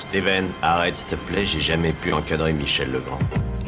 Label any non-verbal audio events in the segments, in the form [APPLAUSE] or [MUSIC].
Steven, arrête s'il te plaît, j'ai jamais pu encadrer Michel Legrand.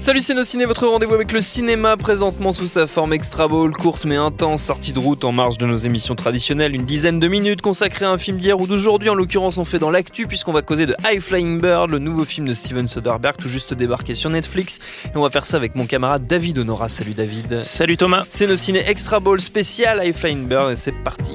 Salut c'est nos ciné, votre rendez-vous avec le cinéma présentement sous sa forme extra ball, courte mais intense, sortie de route en marge de nos émissions traditionnelles, une dizaine de minutes consacrées à un film d'hier ou d'aujourd'hui, en l'occurrence on fait dans l'actu puisqu'on va causer de High Flying Bird, le nouveau film de Steven Soderbergh tout juste débarqué sur Netflix et on va faire ça avec mon camarade David Honora. Salut David. Salut Thomas. C'est nos ciné extra ball spécial High Flying Bird et c'est parti.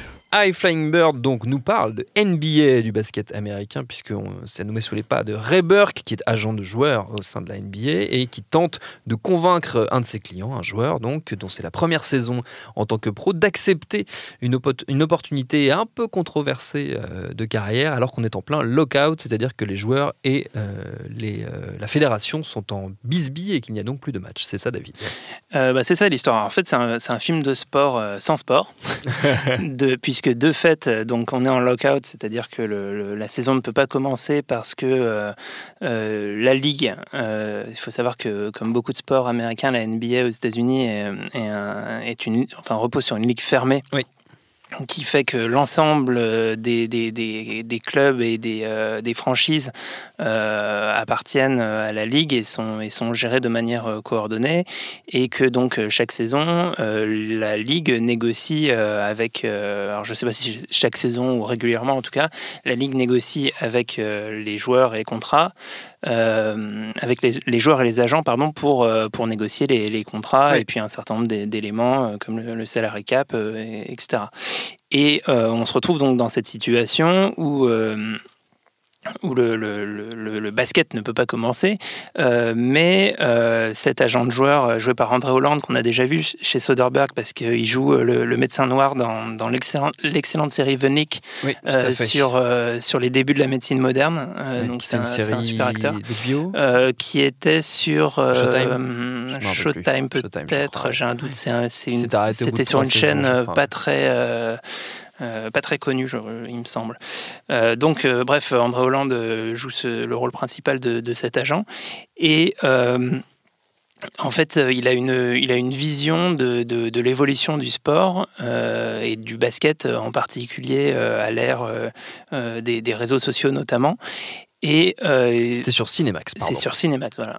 High Flying Bird donc nous parle de NBA du basket américain puisque ça nous met sous les pas de Ray Burke qui est agent de joueur au sein de la NBA et qui tente de convaincre un de ses clients, un joueur donc dont c'est la première saison en tant que pro d'accepter une, une, opportunité un peu controversée euh, de carrière alors qu'on est en plein lockout, c'est-à-dire que les joueurs et euh, les, euh, la fédération sont en bisbille et qu'il n'y a donc plus de match. C'est ça David? Bah, C'est ça l'histoire. En fait c'est un, un, film de sport sans sport [LAUGHS] de, puisque que de fait, donc on est en lockout, c'est-à-dire que la saison ne peut pas commencer parce que euh, euh, la ligue, euh, il faut savoir que comme beaucoup de sports américains, la NBA aux États-Unis est, repose sur une ligue fermée. Qui fait que l'ensemble euh, des, clubs et des, euh, franchises euh, appartiennent à la ligue et sont, gérés de manière coordonnée. Et que donc chaque saison la ligue négocie avec alors je sais pas si chaque saison ou régulièrement en tout cas la ligue négocie avec les joueurs et les contrats avec les, les, joueurs et les agents pardon, pour, euh, pour négocier les, les contrats et puis un certain nombre d'éléments euh, comme le, le salary cap, etc. Et on se retrouve donc dans cette situation où où le, le, le, le, basket ne peut pas commencer, euh, mais euh, cet agent de joueur euh, joué par André Hollande qu'on a déjà vu chez Soderbergh parce qu'il joue le, médecin noir dans, dans l'excellente série sur, sur les débuts de la médecine moderne. donc c'est un, un, super acteur qui était sur Showtime, peut-être. J'ai un doute. C'était sur une chaîne pas très euh, pas très connu, il me semble. Euh, donc, euh, bref, André Hollande joue le rôle principal de, cet agent. Et. En fait, il a une, il a une vision de, de, l'évolution du sport et du basket en particulier à l'ère des, des, réseaux sociaux notamment. Et c'était sur Cinemax. C'est sur Cinemax, voilà.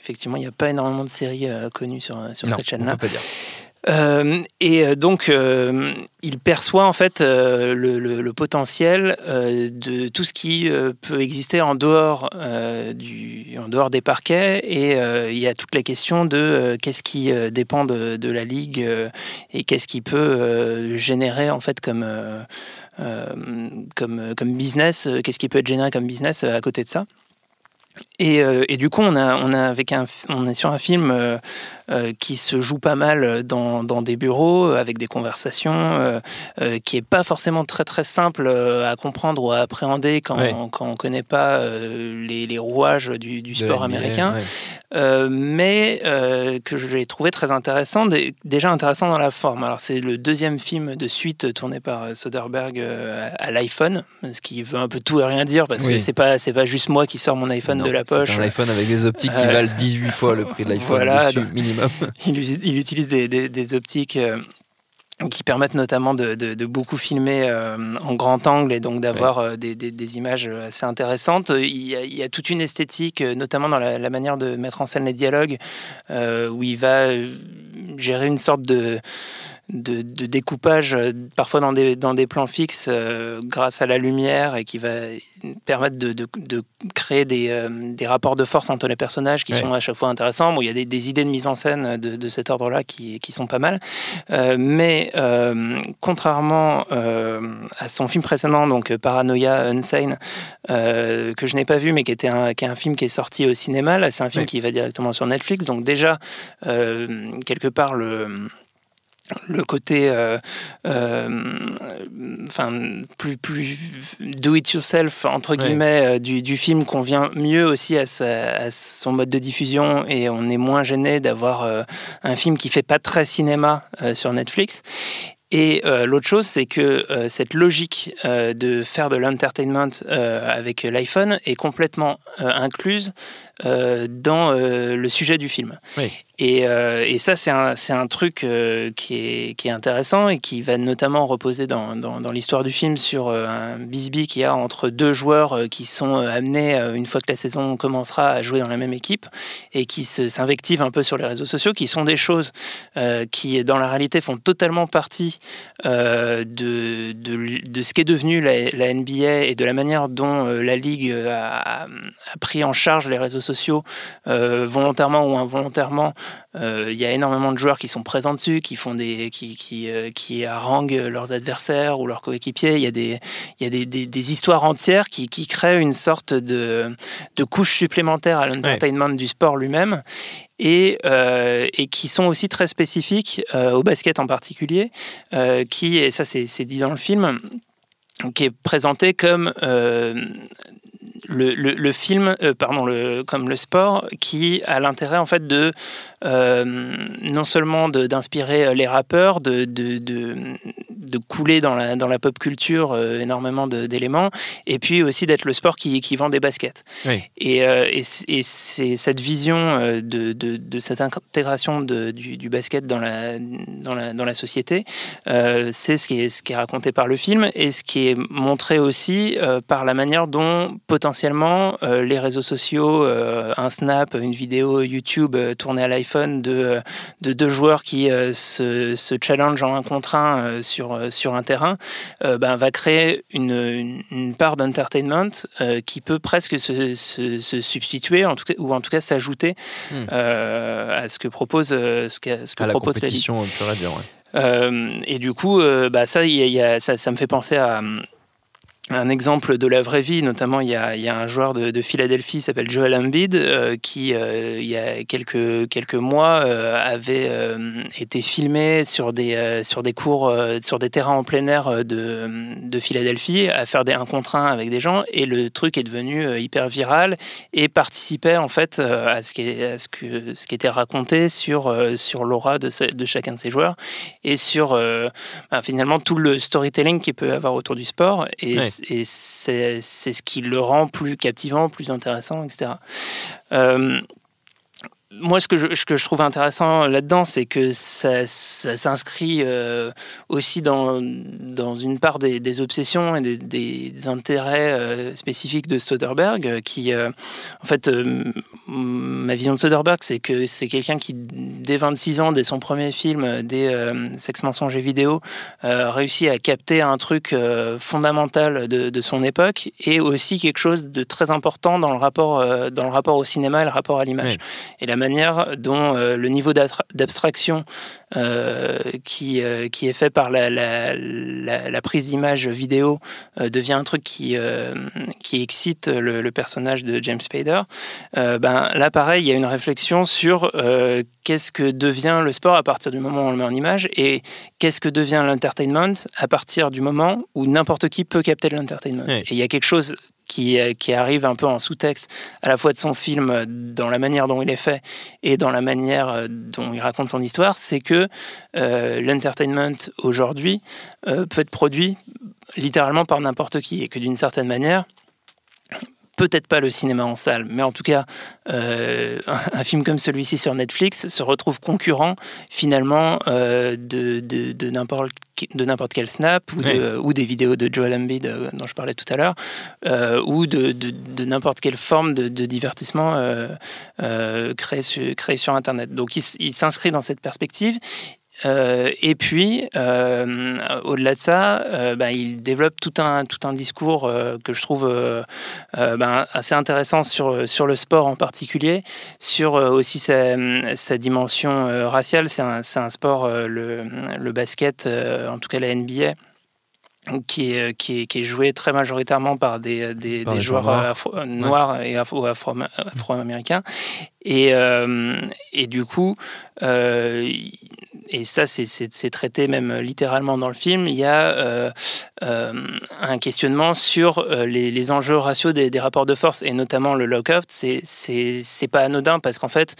Effectivement, il n'y a pas énormément de séries connues sur, sur cette chaîne-là. Euh, et euh, donc, euh, il perçoit en fait le, potentiel de tout ce qui peut exister en dehors, du, en dehors des parquets. Et il y a toute la question de qu'est-ce qui dépend de, de la ligue et qu'est-ce qui peut générer en fait comme, comme, comme business, qu'est-ce qui peut être généré comme business à côté de ça. Et, et, du coup, on, a, on, a avec un, on est sur un film euh, qui se joue pas mal dans, dans, des bureaux avec des conversations, euh, euh, qui est pas forcément très très simple à comprendre ou à appréhender quand, on, quand on connaît pas les, les, rouages du, du sport américain, mais que j'ai trouvé très intéressant, déjà intéressant dans la forme. Alors c'est le deuxième film de suite tourné par Soderbergh à l'iPhone, ce qui veut un peu tout et rien dire parce que c'est pas c'est pas juste moi qui sors mon iPhone de la poche. Un iPhone avec des optiques qui valent 18 fois le prix de l'iPhone voilà, minimum. [LAUGHS] il, utilise des, optiques euh, qui permettent notamment de, beaucoup filmer euh, en grand angle et donc d'avoir euh, des, images assez intéressantes. Il y, a, toute une esthétique, notamment dans la, la, manière de mettre en scène les dialogues, où il va gérer une sorte de de, découpage, euh, parfois dans des, dans des plans fixes, euh, grâce à la lumière, et qui va permettre de, de, créer des, euh, des, rapports de force entre les personnages qui sont à chaque fois intéressants. Bon, il y a des, des idées de mise en scène de, cet ordre-là qui, qui, sont pas mal. mais contrairement à son film précédent, donc Paranoia Unsane, que je n'ai pas vu, mais qui était un, qui est un film qui est sorti au cinéma, là c'est un film qui va directement sur Netflix. Donc déjà, quelque part, le le côté euh, euh, enfin plus plus do it yourself entre guillemets euh, du, du, film convient mieux aussi à, à, son mode de diffusion et on est moins gêné d'avoir un film qui fait pas très cinéma sur Netflix et l'autre chose, c'est que cette logique de faire de l'entertainment avec l'iPhone est complètement incluse dans le sujet du film. Oui. Et, euh, et ça, c'est un, truc euh, qui, est, intéressant et qui va notamment reposer dans, l'histoire du film sur euh, un bisbee qu'il y a entre deux joueurs qui sont amenés, une fois que la saison commencera, à jouer dans la même équipe et qui s'invectivent un peu sur les réseaux sociaux, qui sont des choses qui, dans la réalité, font totalement partie de, de, de, ce qu'est devenu la, NBA et de la manière dont la Ligue a, pris en charge les réseaux sociaux volontairement ou involontairement il y a énormément de joueurs qui sont présents dessus, qui font des, qui, qui, euh, qui haranguent leurs adversaires ou leurs coéquipiers. Il y a des, il y a des, des, histoires entières qui, qui, créent une sorte de, de couche supplémentaire à l'entertainment du sport lui-même. Et, euh, et, qui sont aussi très spécifiques au basket en particulier, qui, et ça c'est dit dans le film, qui est présenté comme le, film, pardon, le, comme le sport, qui a l'intérêt en fait de euh, non seulement d'inspirer euh, les rappeurs, de, de, couler dans la, dans la pop culture euh, énormément d'éléments, et puis aussi d'être le sport qui, qui, vend des baskets. Et, et, et c'est cette vision de, de, cette intégration du, du, basket dans la, dans la, dans la société, c'est ce, qui est, ce qui est raconté par le film et ce qui est montré aussi par la manière dont potentiellement les réseaux sociaux, un snap, une vidéo YouTube tournée à l'iPhone, de, de deux joueurs qui euh, se, se challenge en un contre un euh, sur, euh, sur un terrain, ben, va créer une, une, part d'entertainment qui peut presque se, se, substituer, en tout cas, ou en tout cas s'ajouter hmm. à ce que propose, ce que, ce que la propose compétition la Ligue. Euh, et du coup, bah, ça, y a, ça, ça, me fait penser à, un exemple de la vraie vie, notamment il y a, un joueur de, de Philadelphie s'appelle Joel Embiid euh, qui euh, il y a quelques quelques mois euh, avait été filmé sur des sur des cours sur des terrains en plein air de, de Philadelphie à faire des un contre un avec des gens. Et le truc est devenu hyper viral et participait en fait à ce qui à ce que ce qui était raconté sur sur l'aura de, de chacun de ces joueurs. Et sur bah, finalement tout le storytelling qu'il peut avoir autour du sport et c'est ce qui le rend plus captivant, plus intéressant, etc moi, ce que, je, ce que je trouve intéressant là-dedans, c'est que ça, ça s'inscrit euh, aussi dans, dans une part des, des obsessions et des, des intérêts euh, spécifiques de Soderbergh, euh, qui, en fait, ma vision de Soderbergh, c'est que c'est quelqu'un qui, dès 26 ans, dès son premier film, dès Sex, mensonges et vidéo, réussit à capter un truc fondamental de, de, son époque et aussi quelque chose de très important dans le rapport, dans le rapport au cinéma et le rapport à l'image. Et la manière dont euh, le niveau d'abstraction euh, qui, euh, qui est fait par la, la, prise d'image vidéo devient un truc qui, qui excite le, personnage de James Spader, ben, là pareil, il y a une réflexion sur qu'est-ce que devient le sport à partir du moment où on le met en image et qu'est-ce que devient l'entertainment à partir du moment où n'importe qui peut capter l'entertainment. Et il y a quelque chose qui, euh, qui, arrive un peu en sous-texte à la fois de son film euh, dans la manière dont il est fait et dans la manière euh, dont il raconte son histoire, c'est que l'entertainment aujourd'hui peut être produit littéralement par n'importe qui et que d'une certaine manière, peut-être pas le cinéma en salle, mais en tout cas, euh, un film comme celui-ci sur Netflix se retrouve concurrent finalement euh, de, de, de n'importe quel snap ou, ou, des vidéos de Joel Embiid euh, dont je parlais tout à l'heure, ou de, de n'importe quelle forme de, divertissement créé, sur, créé sur Internet. Donc il, il s'inscrit dans cette perspective. Euh, et puis, euh, au-delà de ça, euh, bah, il développe tout un, tout un discours que je trouve bah, assez intéressant sur, sur le sport en particulier, sur aussi sa, sa dimension raciale. C'est un, un, sport, le, le, basket, en tout cas la NBA. Qui est, qui, est, qui est, joué très majoritairement par des, des, des joueurs noirs et afro-américains. et, et, du coup, et ça c'est traité même littéralement dans le film, il y a euh, euh, un questionnement sur euh, les, les, enjeux raciaux des, des, rapports de force, et notamment le lockout. C'est pas anodin parce qu'en fait,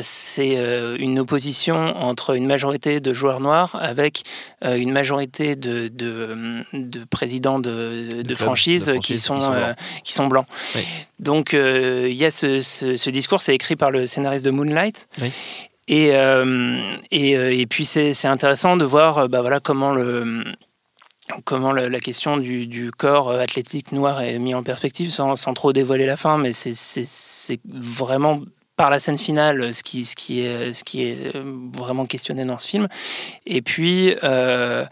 c'est une opposition entre une majorité de joueurs noirs avec une majorité de, de, de présidents de, de, franchises, qui, sont, qui sont blancs. Donc il y a ce, ce, ce discours, c'est écrit par le scénariste de Moonlight. Oui. Et, et, et, puis c'est intéressant de voir bah, voilà, comment le comment la, question du, du, corps athlétique noir est mis en perspective sans, sans trop dévoiler la fin, mais c'est vraiment par la scène finale ce qui, ce qui, est, ce qui est vraiment questionné dans ce film. Et puis, euh,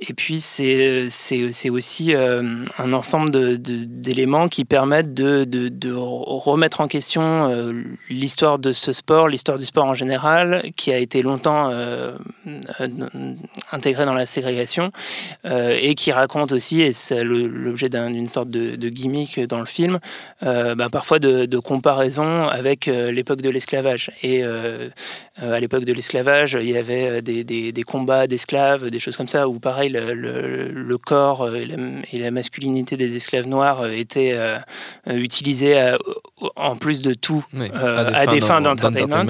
et puis, c'est aussi euh, un ensemble d'éléments qui permettent de, de, remettre en question euh, l'histoire de ce sport, l'histoire du sport en général, qui a été longtemps euh, intégré dans la ségrégation, et qui raconte aussi, et c'est l'objet d'une sorte de, gimmick dans le film, bah, parfois de, comparaison avec l'époque de l'esclavage. Et à l'époque de l'esclavage, il y avait des, des, des combats d'esclaves, des choses comme ça, où pareil, le, corps et la, masculinité des esclaves noirs étaient euh, utilisés en plus de tout à des fins, d'entertainment.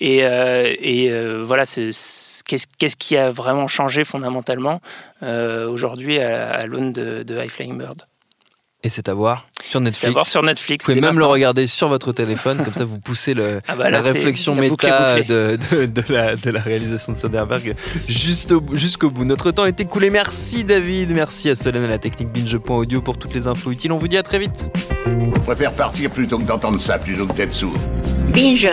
Et, euh, et euh, voilà, qu'est-ce qui a vraiment changé fondamentalement aujourd'hui à, l'aune de, de High Flying Bird? Et c'est à voir sur Netflix. À voir sur Netflix. Vous pouvez même le regarder sur votre téléphone, comme ça vous poussez le, ah bah la réflexion méta de, de, de, la, de, la, réalisation de Soderbergh jusqu'au bout. Notre temps est écoulé. Merci David, merci à Solène à la technique binge.audio pour toutes les infos utiles. On vous dit à très vite. Je préfère partir plutôt que d'entendre ça, plutôt que d'être sourd. Binge.